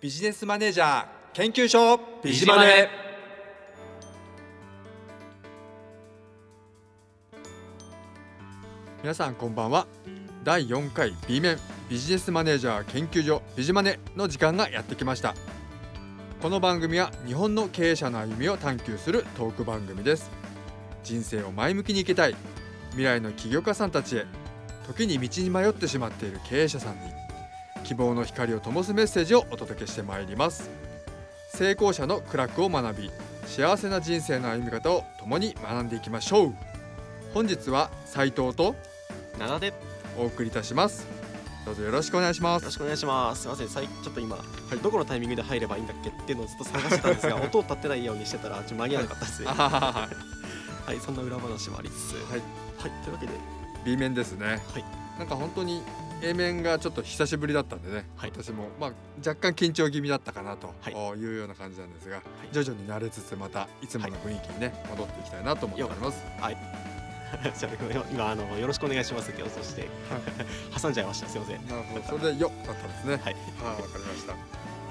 ビジネスマネージャー研究所。ビジマネ。皆さんこんばんは。第4回 B 面ビジネスマネージャー研究所ビジマネの時間がやってきました。この番組は日本の経営者の歩みを探求するトーク番組です。人生を前向きに生きたい。未来の起業家さんたちへ時に道に迷ってしまっている経営者さんに希望の光を灯すメッセージをお届けしてまいります。成功者の苦楽を学び幸せな人生の歩み方を共に学んでいきましょう。本日は斉藤と7で。よお送りいたします。どうぞよろしくお願いします。ろしくお願いします。すいません。さいちょっと今、どこのタイミングで入ればいいんだっけっていうのをずっと探してたんですが 音を立ってないようにしてたらちょっと間に合わなかったですはいそんな裏話もありつつ。はい。はいというわけで。B 面ですね。はい。なんか本当に A 面がちょっと久しぶりだったんでね、はい私もまあ若干緊張気味だったかなといいうような感じなんですが、徐々に慣れつつまたいつもの雰囲気にね、戻っていきたいなと思っております。じゃあ今あのよろしくお願いしますってそして挟んじゃいましたすいませんなるほど、それでよだったんですね。はいはい、わかりました。あ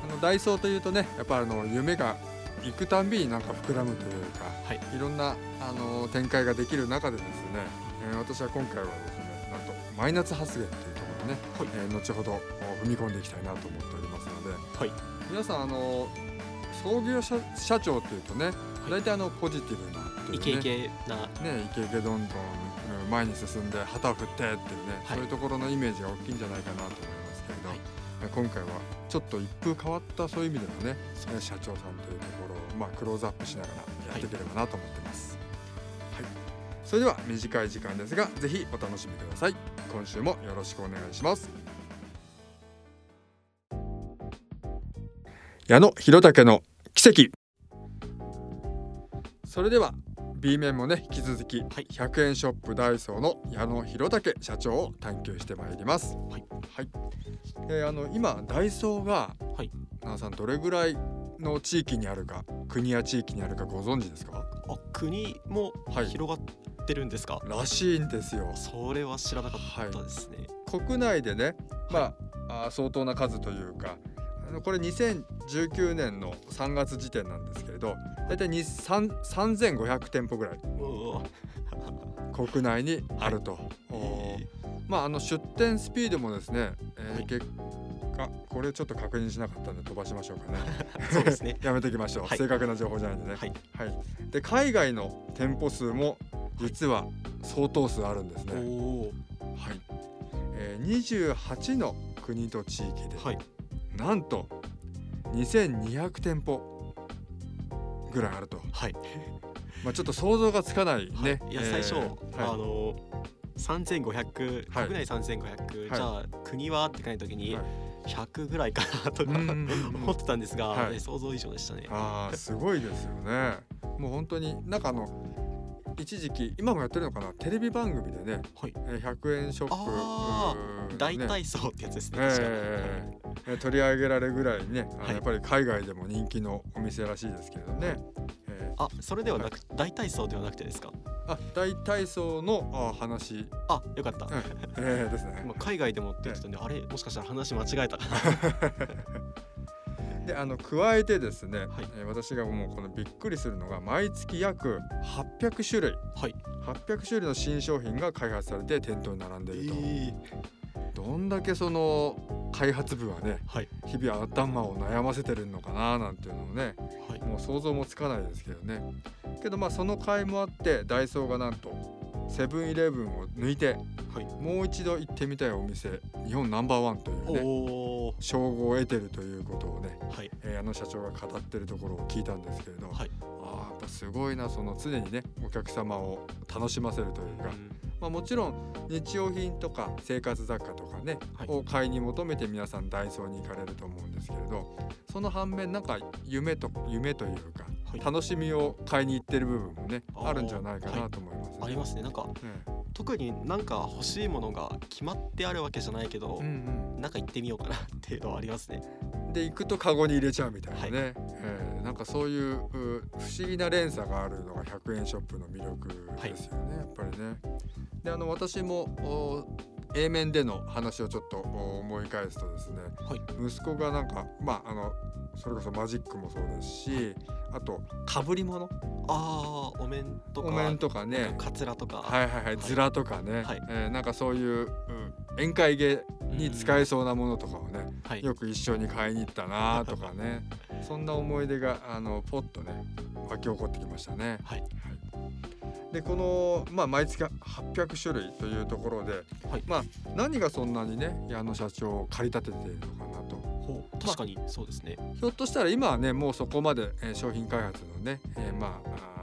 のダイソーというとね、やっぱあの夢が行くたんびになんか膨らむというか、はいいろんなあの展開ができる中でですね、えー私は今回はですね、なんとマイナス発言というね、はい。えー後ほどお踏み込んでいきたいなと思っておりますので、はい。皆さんあの創業社社長というとね、大体あのポジティブなというねイケイケな。ね、イケイケどんどんうん前に進んで旗を振ってっていうね、はい。そういうところのイメージが大きいんじゃないかなと思いますけれど、はい。え今回はちょっと一風変わったそういう意味でのねえ社長さんというところを、まあ、クローズアップしながらやっていければなと思ってます、はい。それでは短い時間ですがぜひお楽しみください今週もよろしくお願いします。矢野弘武の奇跡。それでは B 面もね引き続きはい。100円ショップダイソーの矢野弘武社長を探求してまいります。はい、はい。であの今ダイソーが、はい。奈々さんどれぐらいの地域にあるか国や地域にあるかご存知ですか？あ国もはい。広がってるんですか、らしいんですよ。それは知らなかったですね、国内でね、まあ、あー相当な数というかあのこれ2019年の3月時点なんですけれど大体に3 3500店舗ぐらい。国内にあると。えおまあ、あの出店スピードもですね、えーはい。結果これちょっと確認しなかったんで飛ばしましょうかね。そうですね。やめておきましょう、はい。正確な情報じゃないんでね。はい。はい、で海外の店舗数も実は相当数あるんですおね。おはい、えー、28の国と地域で、はい。なんと2200店舗ぐらいあると、はい。まあ、ちょっと想像がつかないね、い。や最初、えーはい。あの3500、はい。国内3500、はい。じゃあ国はって書いた時にはい。100ぐらいかなとか、思ってたんですが、はい。え想像以上でしたね。あーすごいですよね。もう本当になんかあの一時期今もやってるのかな？テレビ番組でねはい、えー100円ショップ。あうー大ね体層ってやつですね。え確かええー取り上げられるぐらいね、あのはい。やっぱり海外でも人気のお店らしいですけれどね、えーあそれではなく、大体層ではなくてですか？あ大体層のあ話、あよかった。うん。えーですね。まあ海外でもって言ってたんで、あれもしかしたら話間違えた。かな。であの加えてですね、はいえー私がもうこのびっくりするのが毎月約800種類はい。800種類の新商品が開発されて店頭に並んでいると、ーどんだけその開発部はねはい日々頭を悩ませてるのかななんていうのをねはい。もう想像もつかないですけどねけどまあその甲斐もあってダイソーがなんとセブンイレブンを抜いてはい。もう一度行ってみたいお店日本ナンバーワンというね。称号を得てるということをね、はい。えーあの社長が語ってるところを聞いたんですけれど、はい。あーやっぱすごいなその常にねお客様を楽しませるというか、うん。まあ、もちろん日用品とか生活雑貨とかね、はい。を買いに求めて皆さんダイソーに行かれると思うんですけれどその反面なんか夢と夢というか、はい楽しみを買いに行ってる部分もねあるんじゃないかなと思います、ね。ありますね。なんかえ特になんか欲しいものが決まってあるわけじゃないけど、えうん。なんか行ってみようかなっていうのはありますね。うん、で行くとカゴに入れちゃうみたいなね、ええ。なんかそういうう不思議な連鎖があるのが100円ショップの魅力ですよね、やっぱりね。であの私もお A 面での話をちょっとお思い返すとですね、はい。息子がなんかまああのそれこそマジックもそうですし、あとかぶり物？ああお面とかお面とかね。かカツラとか、はいはいはい、ズラとかね、はい。えーなんかそういう、うん宴会芸に使えそうなものとかをね、はい。よく一緒に買いに行ったなとかね。そんな思い出があのポッとね湧き起こってきましたね。はい。でこの、まあ、毎月800種類というところで、はい。まあ、何がそんなにね矢野社長を駆り立てているのか確かにそうですね、ひょっとしたら今はねもうそこまで、えー商品開発のね、えーまあ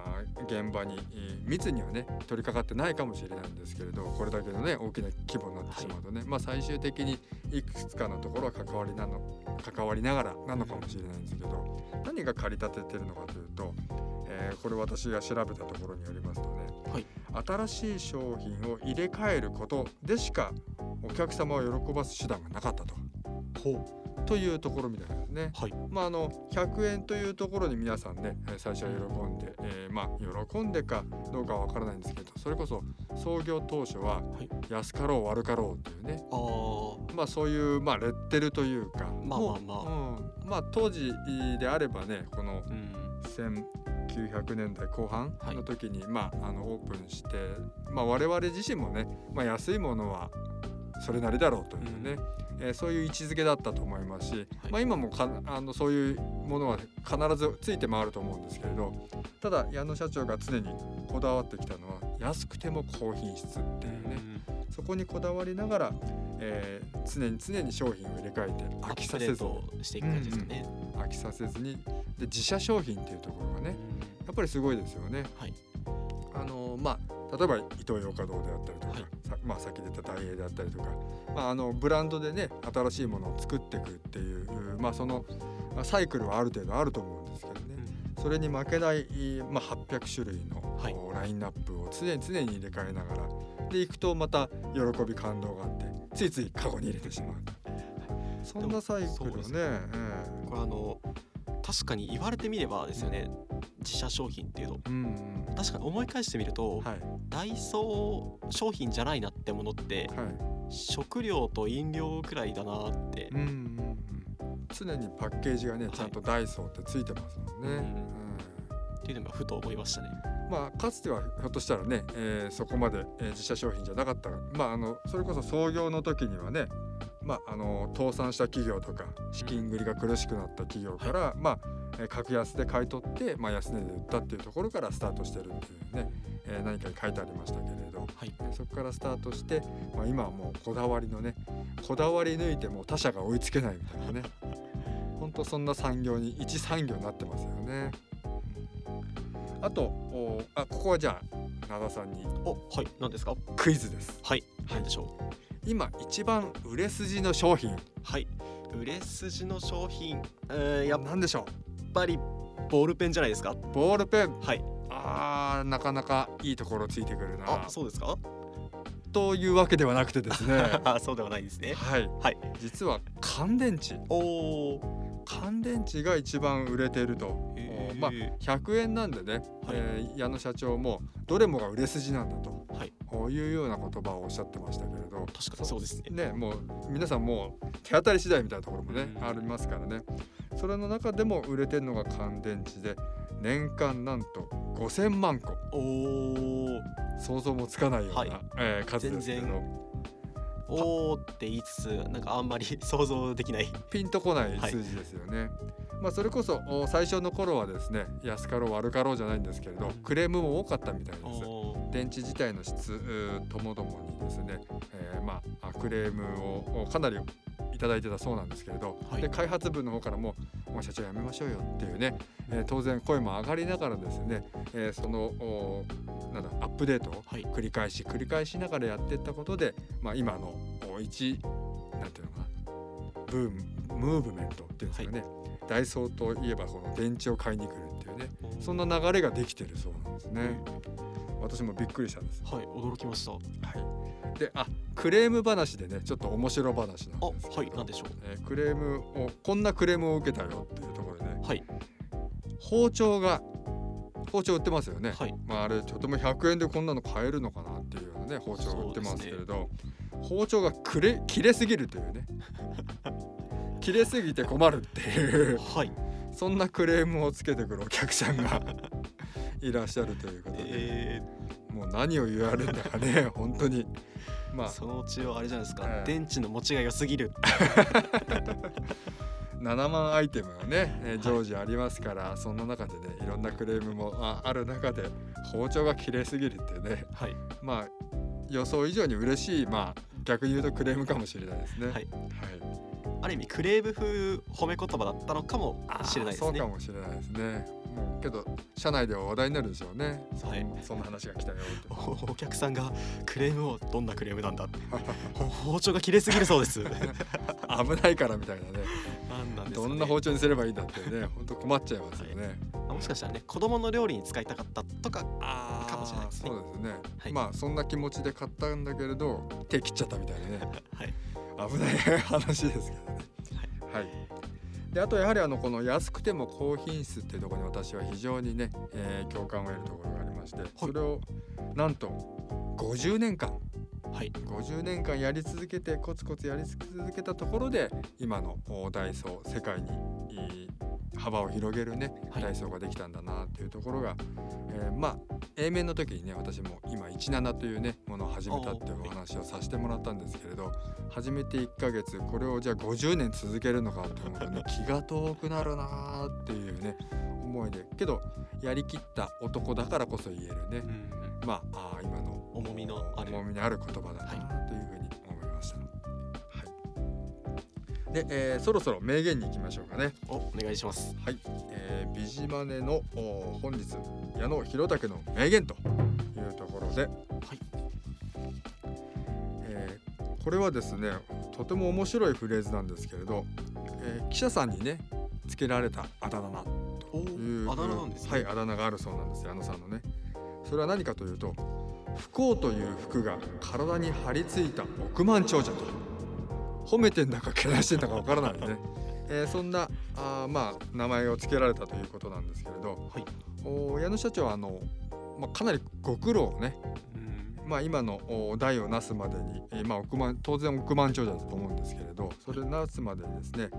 現場に、えー密にはね取り掛かってないかもしれないんですけれどこれだけのね大きな規模になってしまうとね、まあ最終的にいくつかのところは関わりなの関わりながらなのかもしれないんですけど何が駆り立ててるのかというと、えーこれ私が調べたところによりますとね、はい。新しい商品を入れ替えることでしかお客様を喜ばす手段がなかったと。というところみたいですね。はい。まああの100円というところに皆さんねえー最初は喜んで、えーまあ喜んでかどうかはわからないんですけどそれこそ創業当初ははい。安かろう悪かろうというね。ああまあそういうまあレッテルというかまあまあまうん、まあ当時であればねこのうん。1900年代後半はいの時に、まああのオープンして、まあ、我々自身もね、まあ、安いものはそれなりだろうというね、えーそういう位置づけだったと思いますし、はい。まあ、今もかあのそういうものは必ずついて回ると思うんですけれどただ矢野社長が常にこだわってきたのは安くても高品質っていうね。そこにこだわりながら、えー常に常に商品を入れ替えてア飽きさせずしていく感じですかね、飽きさせずにで自社商品っていうところがねやっぱりすごいですよね。はい例えばイトーヨーカドーであったりとか、はい。さまあ先で言ったダイエーであったりとか、まああのブランドでね新しいものを作っていくっていうまあそのまあサイクルはある程度あると思うんですけどね。それに負けない、まあ、800種類の、ラインナップを常に常に入れ替えながらでいくとまた喜び感動があってついついカゴに入れてしまう。そんなサイクルをねそうですえ。これあの確かに言われてみればですよね自社商品っていうとえうんうん。確かに思い返してみると、はい。ダイソー商品じゃないなってものってはい。食料と飲料くらいだなって。うんうんうん。常にパッケージがねはい。ちゃんとダイソーってついてますもんね、うん。うん。っていうのがふと思いましたね。まあかつてはひょっとしたらね、えーそこまで、えー自社商品じゃなかった。まああのそれこそ創業の時にはねまああの倒産した企業とか資金繰りが苦しくなった企業から、まあ、えー格安で買い取って、まあ、安値で売ったっていうところからスタートしてるっていうね、えー何かに書いてありましたけれど、はい。えーそこからスタートして、まあ、今はもうこだわりのねこだわり抜いても他社が追いつけないみたいなね。本当そんな産業に一産業になってますよね。あとおあここはじゃあ灘さんにおはい。何ですか？クイズです。はい。何でしょう？今一番売れ筋の商品。はい。売れ筋の商品。えーやっ何でしょぱりボールペンじゃないですか？うボールペン。はい。あーなかなかいいところついてくるな。あそうですか？というわけではなくてですね。あ そうではないですね。はい、はい。実は乾電池。おお乾電池が一番売れていると、まあ100円なんでね、はい。えー矢野社長もどれもが売れ筋なんだと、はいこういうような言葉をおっしゃってましたけれど。確かにそうですね。ねもう皆さんもう手当たり次第みたいなところもねうん。ありますからね。それの中でも売れてるのが乾電池で年間なんと5000万個。おお想像もつかないような、はい。えー数ですけ全どおおって言いつつなんかあんまり 想像できない。ピンとこない数字ですよね。まあそれこそお最初の頃はですね安かろう悪かろうじゃないんですけれどクレームも多かったみたいです。電池自体の質ともどもにですね、えーまああクレームをおかなりいただいてたそうなんですけれど、はい。で開発部の方からも「もう社長やめましょうよ」っていうね、えー当然声も上がりながらですね、えーそのおなんだアップデートをはい。繰り返し繰り返しながらやっていったことで、まあ、今のお一なんていうのかなブームムーブメントっていうんですかね、ダイソーといえばこの電池を買いに来るっていうねそんな流れができてるそうなんですね。私もびっくりしたんです。はい驚きました。はい、であクレーム話でねちょっと面白話なんですけあど、はい何でしょう。えークレームをこんなクレームを受けたよっていうところで。ねはい。包丁が包丁売ってますよね、はい。まああれとても100円でこんなの買えるのかなっていうようなね包丁売ってますけれど、包丁がくれ切れすぎるというね。切れすぎて困るっていう。はい。そんなクレームをつけてくるお客さんが いらっしゃるということで、えもう何を言われるんだかね本当に。まー、あそのうちをあれじゃないですか、ええ電池の持ちが良すぎる。7万アイテムがね、えー常時ありますから、その中でねいろんなクレームもあある中で包丁が切れすぎるってね。はい。まあ予想以上に嬉しいまあ逆に言うとクレームかもしれないですね。はい。はい。ある意味クレーム風褒め言葉だったのかもしれないですね。そうかもしれないですね。もうけど社内では話題になるでしょうね。そ,、はいそんな話が来たよと。お お客さんがクレームをどんなクレームなんだほ 包丁が切れすぎるそうです 危ないからみたいなね。なんなんね、どんな包丁にすればいいんだってね、本当困っちゃいますよね。あもしかしたらね子供の料理に使いたかったとかあかもしれないですねそうですね。はいまあそんな気持ちで買ったんだけれど手切っちゃったみたいなね。はい危ない話ですけどね。はい。であとやはりあのこの安くても高品質っていうところに私は非常にね、えー共感を得るところがありまして、それをなんと50年間。はい。50年間やり続けてコツコツやり続けたところで今のおダイソー世界に幅を広げるね、はいダイソーができたんだなっていうところが、えーまあ A 面の時にね私も今17というねものを始めたっていうお話をさせてもらったんですけれど始めて1ヶ月これをじゃあ50年続けるのかって思うとね 気が遠くなるなーっていうね思いでけどやりきった男だからこそ言えるね、うんまあ今の重みのある重みのある言葉だなというふうに思いました。はい。で、えーそろそろ名言に行きましょうかね。おお願いしますはい。えー、ビジマネのお本日矢野弘武の名言というところで、はい。えーこれはですね、とても面白いフレーズなんですけれど、えー記者さんにねつけられたあだ名おというあだ名なんですねはい、あだ名があるそうなんです矢野さんのね。それは何かというと不幸という服が体に張り付いた億万長者と褒めてんだかけなしてんだかわからないね、えーそんなあーまあ名前を付けられたということなんですけれど、はい。お矢野社長はあの、まあ、かなりご苦労をね、うん。まあ、今のお代をなすまでに、えーまあ、億万当然億万長者だと思うんですけれどそれなすまでにですね、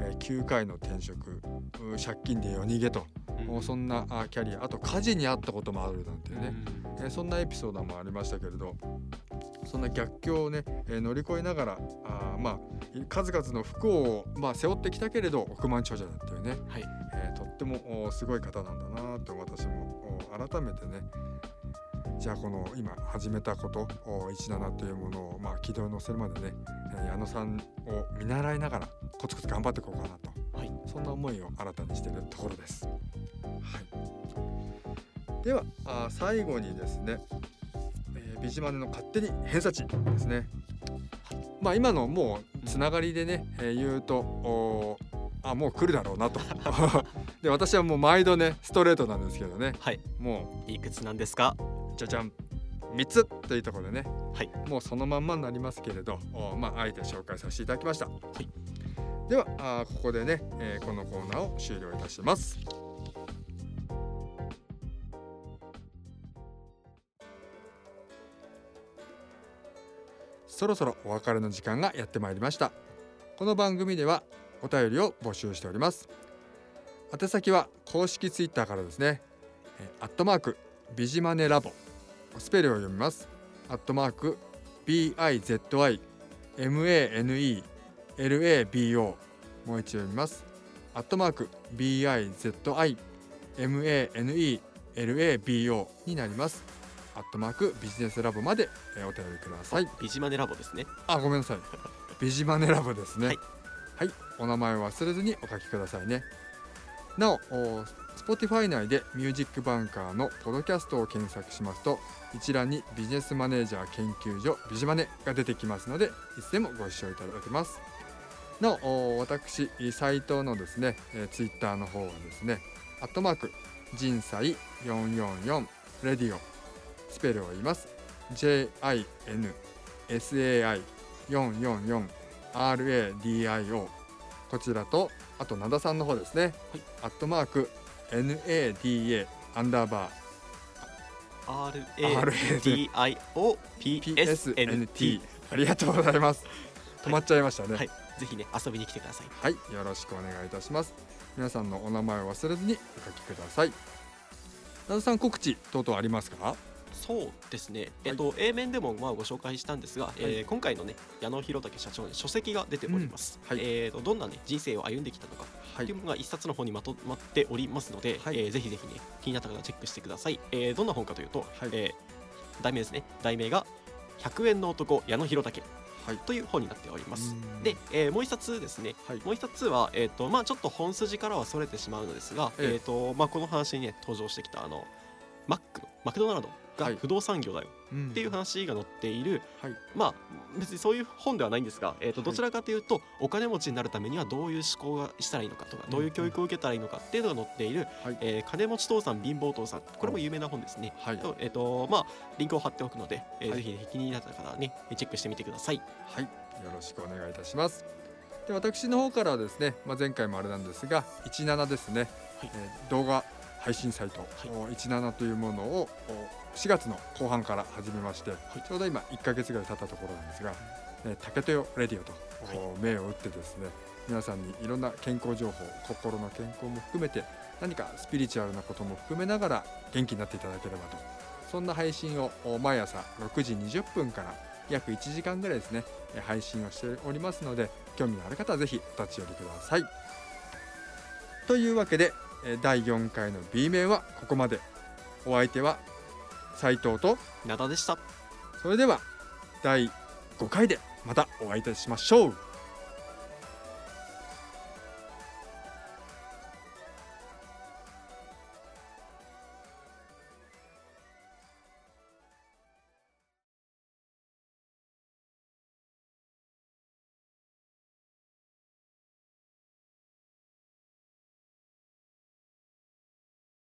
えー9回の転職う借金で夜逃げと、うん。そんなあキャリアあと火事にあったこともあるなんていうね、えーそんなエピソードもありましたけれどそんな逆境をね、えー乗り越えながらあーまあ数々の不幸を、まあ、背負ってきたけれど億万長者だっていうね、はい。えーとってもおすごい方なんだなと私もお改めてね。じゃあこの今始めたことお17というものを、まあ、軌道に乗せるまでね、えー矢野さんを見習いながらコツコツ頑張っていこうかなと。はい。そんな思いを新たにしているところです。はい、ではあー最後にですね、えービジマネの勝手に偏差値ですね。まあ今のもうつながりでね、えー言うとあもう来るだろうなと。で私はもう毎度ねストレートなんですけどねはいもいくつなんですか？うじゃじゃん3つというところでね、はいもうそのまんまになりますけれどおまああえて紹介させていただきました。いではあーここでね、えーこのコーナーを終了いたします。そろそろお別れの時間がやってまいりました。この番組ではお便りを募集しております。宛先は公式ツイッターからですね。えーアットマークビジマネラボ。スペルを読みます。アットマーク BIZI MANE LABO もう一度読みます。アットマーク BIZI MANE LABO になります。アットマークビジネスラボまでえーお便りください。ビジマネラボですね。あごめんなさい。ビジマネラボですね。はい、はい、お名前を忘れずにお書きくださいね。なおお Spotify 内でミュージックバンカーのポッドキャストを検索しますと一覧にビジネスマネージャー研究所ビジマネが出てきますのでいつでもご視聴いただけます。なおお私斉藤のですね、えー、ツイッターの方はですねアットマーク人祭444レディオスペルを言います。JINSAI444 RADIO こちらとあと灘さんの方ですね、はい。アットマーク NADA アンダーバー。RADIOPSNT ありがとうございます。止まっちゃいましたね。はい。ぜひね遊びに来てください。はい、よろしくお願いいたします。皆さんのお名前を忘れずにお書きください。なずさん告知等々ありますか？そうですね、えっと A 面でもまあご紹介したんですが、えー今回のね矢野弘武社長の書籍が出ております、うん。はい。えーとどんなね人生を歩んできたのかはい。う、のが一冊の本にまとまっておりますので、はい。えーぜひぜひね気になった方はチェックしてください、えーどんな本かというと、はい。えー題名ですね。題名が100円の男矢野弘武はい。という本になっております。うん。で、えーもう一冊ですね。はい。もう一冊は、えーとまあ、ちょっと本筋からはそれてしまうのですが、ええ。えーとまあ、この話に、ね、登場してきたあのマックのマクドナルド。はいが不動産業だよ。うん。っていう話が載っている、はい。まあ別にそういう本ではないんですが、えー、とはい。どちらかというと、お金持ちになるためにはどういう思考がしたらいいのかとかどういう教育を受けたらいいのかっていうのが載っている「はい。えー金持ち父さん貧乏父さん」これも有名な本ですね。はい。とえーとまあ、リンクを貼っておくので、えーはい。ぜひ、ね、気になった方はねチェックしてみてください。はい。よろしくお願いいたします。で私の方からはですね、まあ前回もあれなんですが、17ですね。はい。えー動画配信サイト、お17というものをお4月の後半から始めまして、ちょうど今1ヶ月ぐらい経ったところなんですが、えー竹豊レディオと、お銘を打ってですね皆さんにいろんな健康情報心の健康も含めて何かスピリチュアルなことも含めながら元気になっていただければと。そんな配信をお毎朝6時20分から約1時間ぐらいですねえー配信をしておりますので興味のある方はぜひお立ち寄りください。というわけでえー第4回の B 面はここまで。お相手は斉藤と。灘でした。それでは第5回でまたお会いいたしましょう